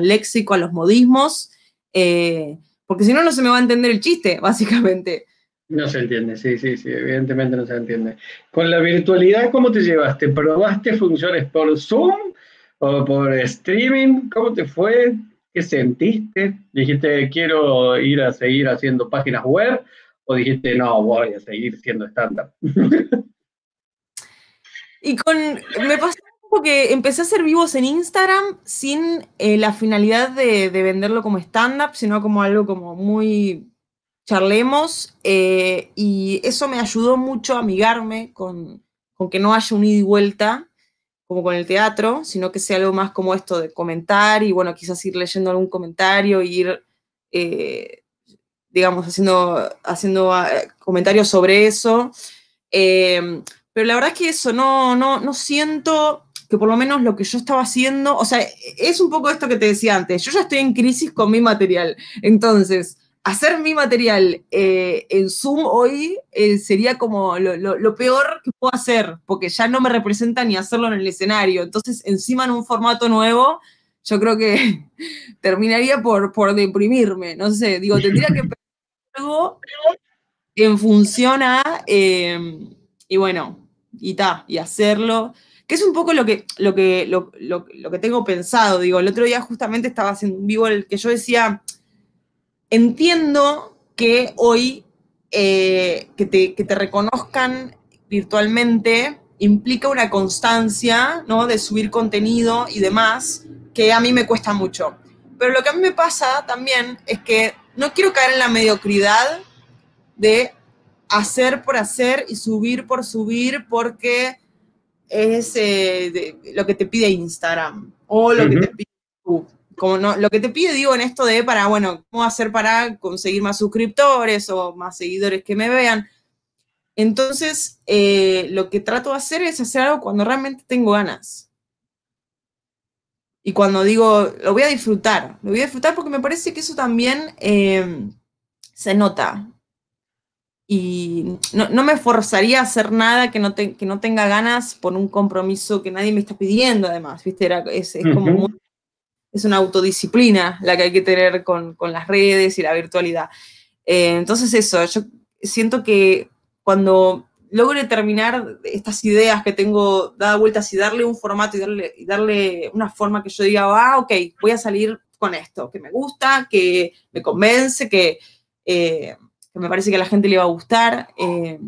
Speaker 2: léxico, a los modismos, eh, porque si no, no se me va a entender el chiste, básicamente.
Speaker 1: No se entiende, sí, sí, sí, evidentemente no se entiende. Con la virtualidad, ¿cómo te llevaste? ¿Probaste funciones por Zoom o por streaming, ¿cómo te fue? ¿Qué sentiste? ¿Dijiste quiero ir a seguir haciendo páginas web? ¿O dijiste no, voy a seguir siendo estándar?
Speaker 2: y con, me pasó que empecé a hacer vivos en Instagram sin eh, la finalidad de, venderlo como stand-up, sino como algo como muy charlemos. Eh, y eso me ayudó mucho a amigarme con, con que no haya un ida y vuelta como con el teatro, sino que sea algo más como esto de comentar y bueno, quizás ir leyendo algún comentario y ir, eh, digamos, haciendo, haciendo ah, comentarios sobre eso. Eh, pero la verdad es que eso, no, no, no siento que por lo menos lo que yo estaba haciendo, o sea, es un poco esto que te decía antes, yo ya estoy en crisis con mi material, entonces hacer mi material eh, en Zoom hoy eh, sería como lo, peor que puedo hacer, porque ya no me representa ni hacerlo en el escenario. Entonces, encima en un formato nuevo, yo creo que terminaría por, por deprimirme. No sé, digo, tendría que pensar algo en función a, em, y bueno, y ta, y hacerlo. Que es un poco lo que, lo, que, lo, lo que tengo pensado. Digo, el otro día justamente estaba haciendo un vivo el que yo decía Entiendo que hoy eh, que, te, reconozcan virtualmente implica una constancia, ¿no? De subir contenido y demás, que a mí me cuesta mucho. Pero lo que a mí me pasa también es que no quiero caer en la mediocridad de hacer por hacer y subir por subir porque es eh, lo que te pide Instagram o lo que te pide YouTube como no, lo que te pide, digo, en esto de para, bueno, ¿cómo hacer para conseguir más suscriptores o más seguidores que me vean? Entonces, eh, lo que trato de hacer es hacer algo cuando realmente tengo ganas. Y cuando digo, lo voy a disfrutar, lo voy a disfrutar porque me parece que eso también eh, se nota. Y no, me forzaría a hacer nada que no, que no tenga ganas por un compromiso que nadie me está pidiendo, además, ¿viste? Era, es, es como muy es una autodisciplina la que hay que tener con, las redes y la virtualidad. Eh, entonces eso, yo siento que cuando logre terminar estas ideas que tengo dada vueltas y darle un formato y darle, y darle una forma que yo diga, ah, ok, voy a salir con esto, que me gusta, que me convence, que, eh, me parece que a la gente le va a gustar. Eh,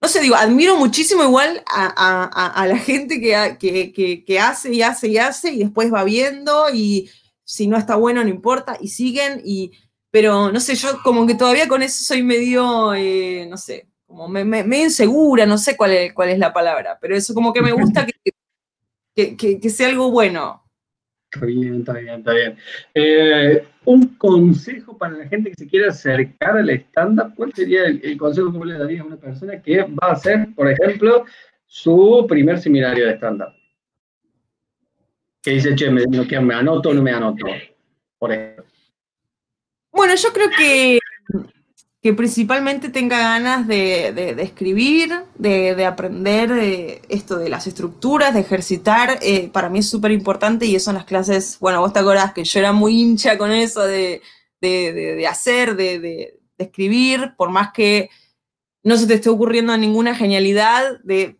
Speaker 2: no sé, digo, admiro muchísimo igual a, la gente que, que, hace y hace y hace y después va viendo y si no está bueno no importa y siguen y, pero no sé, yo como que todavía con eso soy medio, eh, no sé, como me, me, insegura, no sé cuál es, cuál es la palabra, pero eso como que me gusta que, que sea algo bueno.
Speaker 1: Está bien, está bien, está bien. Eh, un consejo para la gente que se quiera acercar al stand-up, ¿cuál sería el, consejo que le darías a una persona que va a hacer, por ejemplo, su primer seminario de stand-up? Que dice, che, me, me anoto o no me anoto, por ejemplo.
Speaker 2: Bueno, yo creo que que principalmente tenga ganas de, escribir, de, aprender esto de las estructuras, de ejercitar, eh, para mí es súper importante y eso en las clases, bueno, vos te acordás que yo era muy hincha con eso de, hacer, de, escribir, por más que no se te esté ocurriendo ninguna genialidad, de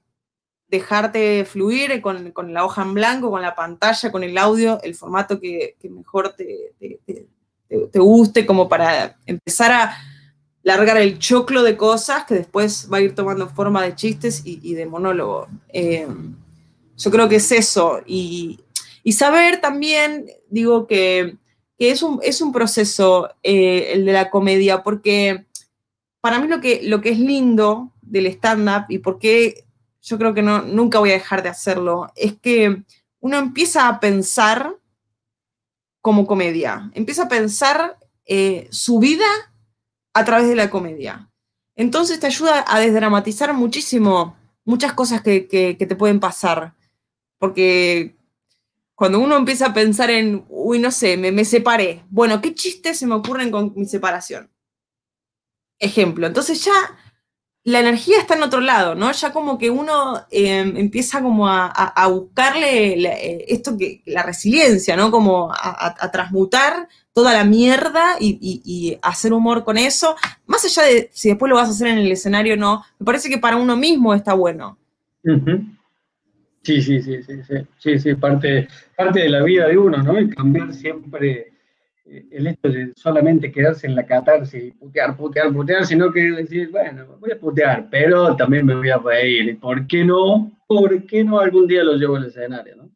Speaker 2: dejarte fluir con, la hoja en blanco, con la pantalla, con el audio, el formato que, mejor te, te guste, como para empezar a largar el choclo de cosas que después va a ir tomando forma de chistes y, de monólogo. Eh, yo creo que es eso. Y, saber también, digo que, es, un, es, un, proceso eh, el de la comedia, porque para mí lo que, es lindo del stand-up y porque yo creo que no, nunca voy a dejar de hacerlo, es que uno empieza a pensar como comedia, empieza a pensar eh, su vida a través de la comedia. Entonces te ayuda a desdramatizar muchísimo muchas cosas que, te pueden pasar. Porque cuando uno empieza a pensar en, uy, no sé, me, me separé. Bueno, ¿qué chistes se me ocurren con mi separación? Ejemplo. Entonces ya la energía está en otro lado, ¿no? Ya como que uno em, empieza como a, buscarle eh, esto que, la resiliencia, ¿no? Como a, transmutar toda la mierda y, hacer humor con eso, más allá de si después lo vas a hacer en el escenario no, me parece que para uno mismo está bueno.
Speaker 1: Sí, sí, sí, sí, sí, sí, sí, parte, parte de la vida de uno, ¿no? Y cambiar siempre el hecho de solamente quedarse en la catarsis y putear, putear, putear, sino que decir, bueno, voy a putear, pero también me voy a reír. ¿Por qué no? ¿Por qué no algún día lo llevo al escenario, no?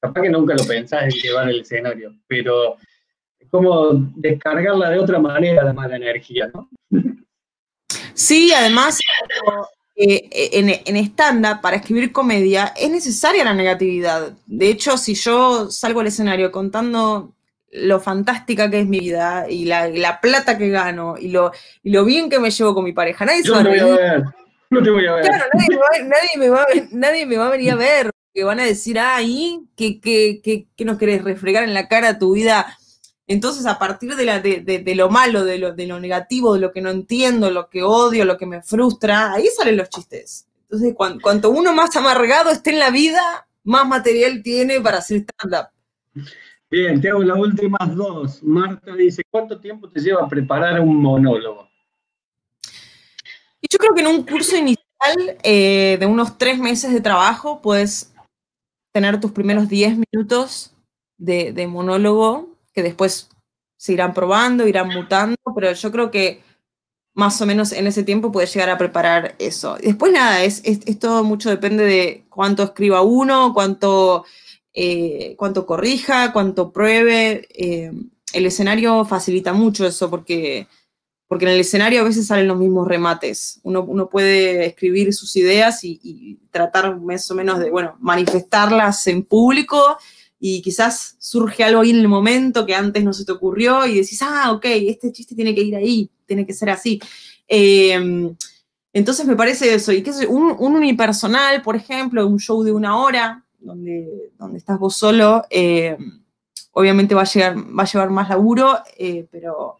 Speaker 1: Capaz que nunca lo pensás en llevar el escenario, pero es como descargarla de otra manera, la mala energía, ¿no?
Speaker 2: Sí, además, eh, en, en para escribir comedia, es necesaria la negatividad. De hecho, si yo salgo al escenario contando lo fantástica que es mi vida y la, la plata que gano y lo, y lo bien que me llevo con mi pareja, nadie se
Speaker 1: Yo
Speaker 2: va a
Speaker 1: no te voy a ver. No te voy a ver.
Speaker 2: Claro, nadie me, va, nadie me va a ver- nadie me va a venir a ver, que van a decir, ay, ¿qué, qué, qué, qué nos querés refregar en la cara tu vida? Entonces, a partir de, la, de, de- de lo malo, de lo, de lo negativo, de lo que no entiendo, lo que odio, lo que me frustra, ahí salen los chistes. Entonces, cuan- cuanto uno más amargado esté en la vida, más material tiene para hacer stand-up.
Speaker 1: Bien, te hago las últimas dos. Marta dice, ¿cuánto tiempo te lleva preparar un monólogo?
Speaker 2: Yo creo que en un curso inicial eh, de unos tres meses de trabajo puedes tener tus primeros 10 minutos de, monólogo que después se irán probando, irán mutando, pero yo creo que más o menos en ese tiempo puedes llegar a preparar eso. Después nada, es, es, mucho depende de cuánto escriba uno, cuánto, eh, cuánto corrija, cuánto pruebe. eh, el escenario facilita mucho eso porque porque en el escenario a veces salen los mismos remates. Uno, uno puede escribir sus ideas y, tratar más o menos de, bueno, manifestarlas en público y quizás surge algo ahí en el momento que antes no se te ocurrió y decís, ah, ok, este chiste tiene que ir ahí, tiene que ser así. Eh, entonces me parece eso. Y yo, un, un unipersonal, por ejemplo, un show de una hora, donde, donde estás vos solo, eh, obviamente va a, llegar, va a llevar más laburo, eh, pero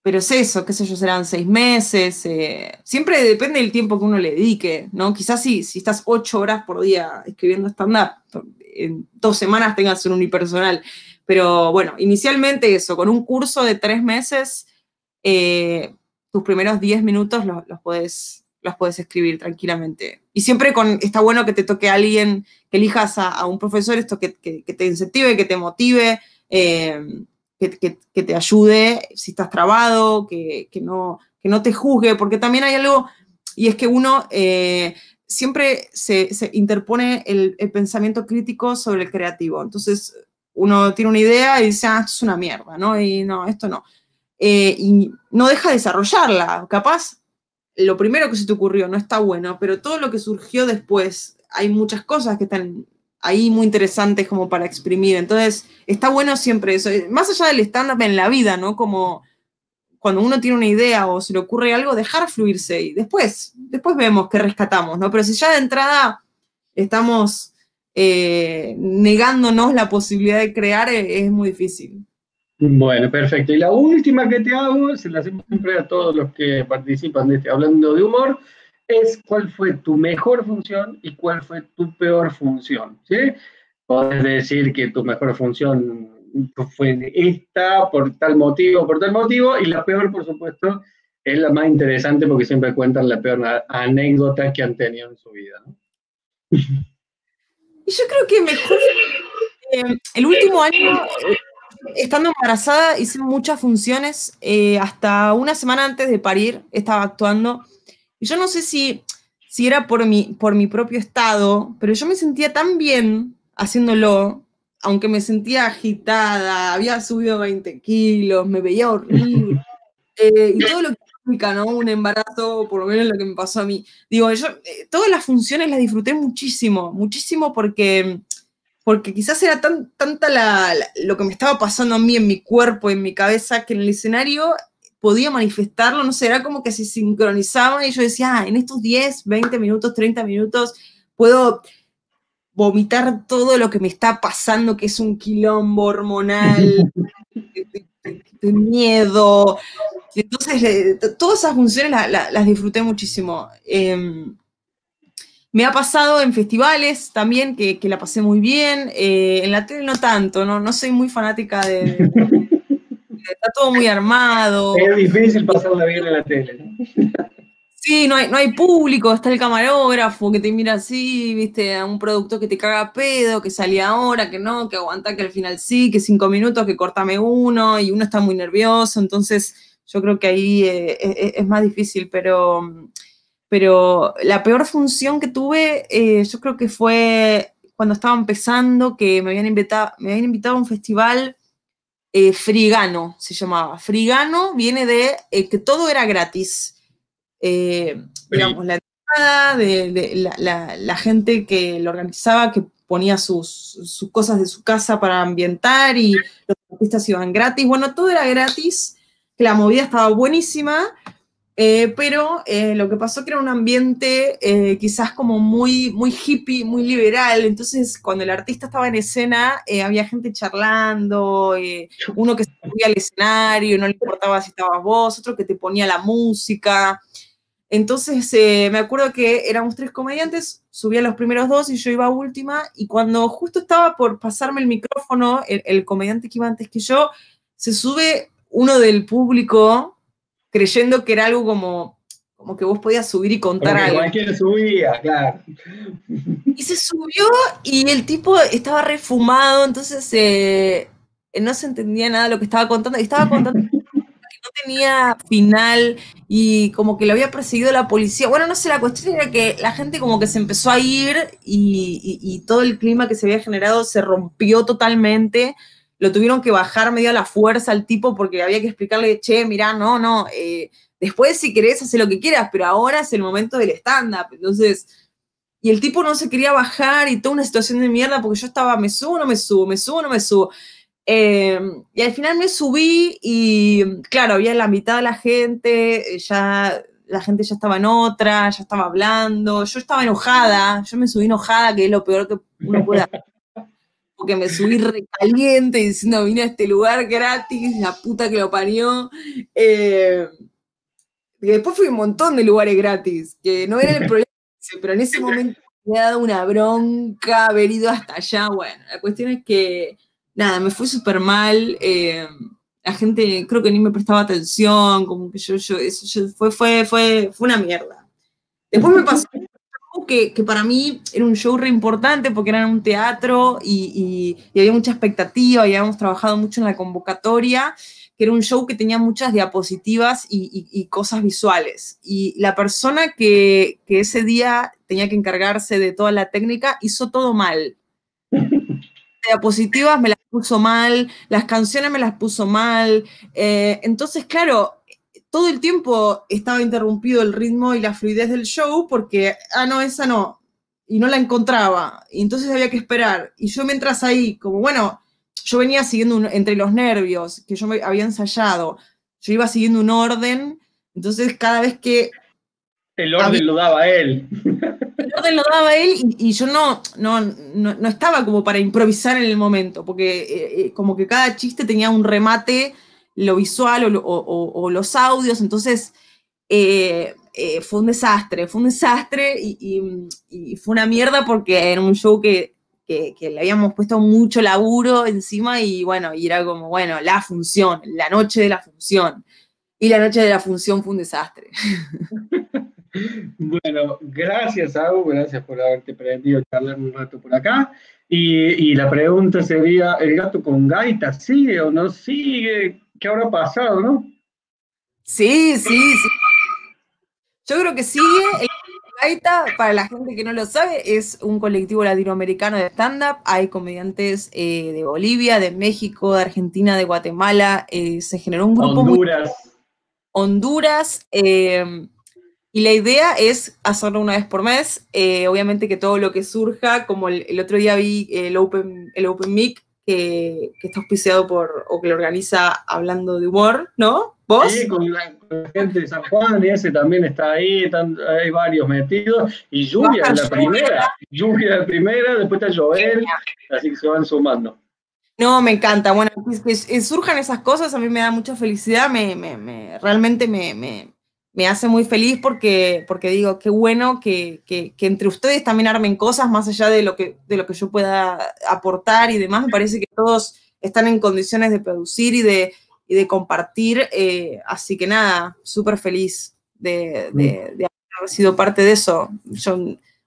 Speaker 2: pero es eso, qué sé yo, serán seis meses. eh, siempre depende del tiempo que uno le dedique, ¿no? Quizás si, si estás ocho horas por día escribiendo stand-up, en dos semanas tengas un unipersonal. Pero bueno, inicialmente eso, con un curso de tres meses, tus primeros diez minutos los, los, puedes, los puedes escribir tranquilamente. Y siempre con, está bueno que te toque a alguien, que elijas a, un profesor, esto que, que, te incentive, que te motive. Eh, que, que, te ayude si estás trabado, que, no, que no te juzgue, porque también hay algo, y es que uno eh, siempre se, interpone el, el, pensamiento crítico sobre el creativo. Entonces, uno tiene una idea y dice, ah, esto es una mierda, ¿no? Y no, esto no. Eh, y no deja de desarrollarla. Capaz, lo primero que se te ocurrió no está bueno, pero todo lo que surgió después, hay muchas cosas que están ahí muy interesantes como para exprimir. Entonces, está bueno siempre eso. Más allá del stand-up en la vida, ¿no? Como cuando uno tiene una idea o se le ocurre algo, dejar fluirse y después, después vemos qué rescatamos, ¿no? Pero si ya de entrada estamos eh, negándonos la posibilidad de crear, es, es muy difícil.
Speaker 1: Bueno, perfecto. Y la última que te hago, se la hacemos siempre a todos los que participan de este Hablando de Humor, es cuál fue tu mejor función y cuál fue tu peor función. ¿sí? Podés decir que tu mejor función fue esta por tal motivo, por tal motivo, y la peor, por supuesto, es la más interesante porque siempre cuentan la peor anécdota que han tenido en su vida. ¿no?
Speaker 2: Yo creo que mejor, eh, el último año, estando embarazada, hice muchas funciones, eh, hasta una semana antes de parir estaba actuando. Y yo no sé si, si era por mi, por mi propio estado, pero yo me sentía tan bien haciéndolo, aunque me sentía agitada, había subido 20 kilos, me veía horrible. Eh, y todo lo que implica, ¿no? Un embarazo, por lo menos lo que me pasó a mí. Digo, yo eh, todas las funciones las disfruté muchísimo, muchísimo porque, porque quizás era tan, tanta la, la, lo que me estaba pasando a mí en mi cuerpo, en mi cabeza, que en el escenario podía manifestarlo, no sé, era como que se sincronizaba y yo decía, ah, en estos 10, 20 minutos, 30 minutos, puedo vomitar todo lo que me está pasando, que es un quilombo hormonal, de, de, de, miedo. Entonces, todas esas funciones la, la, las disfruté muchísimo. Eh, me ha pasado en festivales también, que, que la pasé muy bien. Eh, en la tele no tanto, no, no soy muy fanática de, está todo muy armado.
Speaker 1: Es difícil pasarla bien en la tele, ¿no?
Speaker 2: Sí, no hay, no hay público, está el camarógrafo que te mira así, viste, a un producto que te caga pedo, que salía ahora, que no, que aguanta que al final sí, que cinco minutos, que cortame uno, y uno está muy nervioso, entonces yo creo que ahí eh, es, es, más difícil, pero, pero la peor función que tuve, eh, yo creo que fue cuando estaba empezando, que me habían invitado, me habían invitado a un festival eh, frigano, se llamaba. Frigano viene de eh, que todo era gratis. Eh, digamos, la nada, de, la, gente que lo organizaba, que ponía sus, sus, cosas de su casa para ambientar y los artistas iban gratis. Bueno, todo era gratis, que la movida estaba buenísima, eh, pero eh, lo que pasó que era un ambiente eh, quizás como muy, muy hippie, muy liberal. Entonces, cuando el artista estaba en escena, había gente charlando, uno que se subía al escenario, no le importaba si estabas vos, otro que te ponía la música. Entonces, me acuerdo que éramos tres comediantes, subía los primeros dos y yo iba última, y cuando justo estaba por pasarme el micrófono, el, el comediante que iba antes que yo, se sube uno del público creyendo que era algo como, como que vos podías subir y contar
Speaker 1: Porque
Speaker 2: algo.
Speaker 1: Cualquiera subía, claro.
Speaker 2: Y se subió y el tipo estaba refumado, entonces eh, no se entendía nada de lo que estaba contando. Y estaba contando que no tenía final y como que lo había perseguido la policía. Bueno, no sé, la cuestión era que la gente como que se empezó a ir y, y todo el clima que se había generado se rompió totalmente lo tuvieron que bajar medio a la fuerza al tipo porque había que explicarle, che, mirá, no, no, eh, después si querés hacer lo que quieras, pero ahora es el momento del stand-up. Entonces, y el tipo no se quería bajar y toda una situación de mierda porque yo estaba, me subo, no me subo, me subo, no me subo. Em, y al final me subí y, claro, había la mitad de la gente, ya la gente ya estaba en otra, ya estaba hablando, yo estaba enojada, yo me subí enojada, que es lo peor que uno puede hacer porque me subí recaliente diciendo vine a este lugar gratis, la puta que lo parió. Eh, después fui a un montón de lugares gratis, que no era el problema, pero en ese momento me ha dado una bronca haber ido hasta allá. Bueno, la cuestión es que, nada, me fue súper mal. Eh, la gente creo que ni me prestaba atención, como que yo, yo, eso fue, fue, fue, fue una mierda. Después me pasó que, para mí era un show re importante porque era en un teatro y, había mucha expectativa y habíamos trabajado mucho en la convocatoria, que era un show que tenía muchas diapositivas y, cosas visuales. Y la persona que, ese día tenía que encargarse de toda la técnica hizo todo mal. diapositivas me las puso mal, las canciones me las puso mal. Eh, entonces, claro, todo el tiempo estaba interrumpido el ritmo y la fluidez del show porque, ah, no, esa no, y no la encontraba, y entonces había que esperar. Y yo mientras ahí, como bueno, yo venía siguiendo entre los nervios que yo me había ensayado, yo iba siguiendo un orden, entonces cada vez que...
Speaker 1: El orden lo daba él.
Speaker 2: El orden lo daba él y, yo no, no, no, estaba como para improvisar en el momento, porque eh, eh, como que cada chiste tenía un remate lo visual o, los audios, entonces eh, eh, fue un desastre, fue un desastre y, fue una mierda porque era un show que, le habíamos puesto mucho laburo encima y bueno, y era como, bueno, la función, la noche de la función. Y la noche de la función fue un desastre.
Speaker 1: Bueno, gracias, Agu, gracias por haberte permitido charlar un rato por acá. Y, y, la pregunta sería, ¿el gato con gaita sigue o no sigue? ¿Qué habrá pasado, no?
Speaker 2: Sí, sí, sí. Yo creo que sigue. El Gaita, para la gente que no lo sabe, es un colectivo latinoamericano de stand-up. Hay comediantes eh, de Bolivia, de México, de Argentina, de Guatemala. Eh, se generó un grupo
Speaker 1: Honduras.
Speaker 2: Honduras. Eh, y la idea es hacerlo una vez por mes. obviamente que todo lo que surja, como el, otro día vi el Open, el Open Mic, que, está auspiciado por, o que lo organiza Hablando de Humor, ¿no? ¿Vos?
Speaker 1: Sí, con la, gente de San Juan, y ese también está ahí, hay varios metidos, y Lluvia es la primera, Lluvia la primera, después está Joel, así que se van sumando.
Speaker 2: No, me encanta. Bueno, que, surjan esas cosas, a mí me da mucha felicidad, me, me, me realmente me, me hace muy feliz porque, porque digo, qué bueno que, entre ustedes también armen cosas más allá de lo, que, de lo que yo pueda aportar y demás. Me parece que todos están en condiciones de producir y de, de compartir. Eh, así que nada, súper feliz de, haber sido parte de eso. Yo,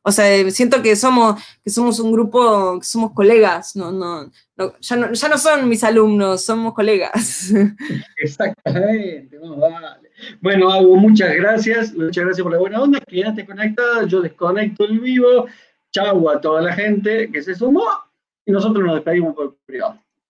Speaker 2: o sea, siento que somos, que somos un grupo, que somos colegas, no, no, ya, no ya no son mis alumnos, somos colegas.
Speaker 1: Exactamente, vale. Bueno, hago muchas gracias, muchas gracias por la buena onda, quédate conectada, yo desconecto el vivo, chau a toda la gente que se sumó. Y nosotros nos despedimos por privado.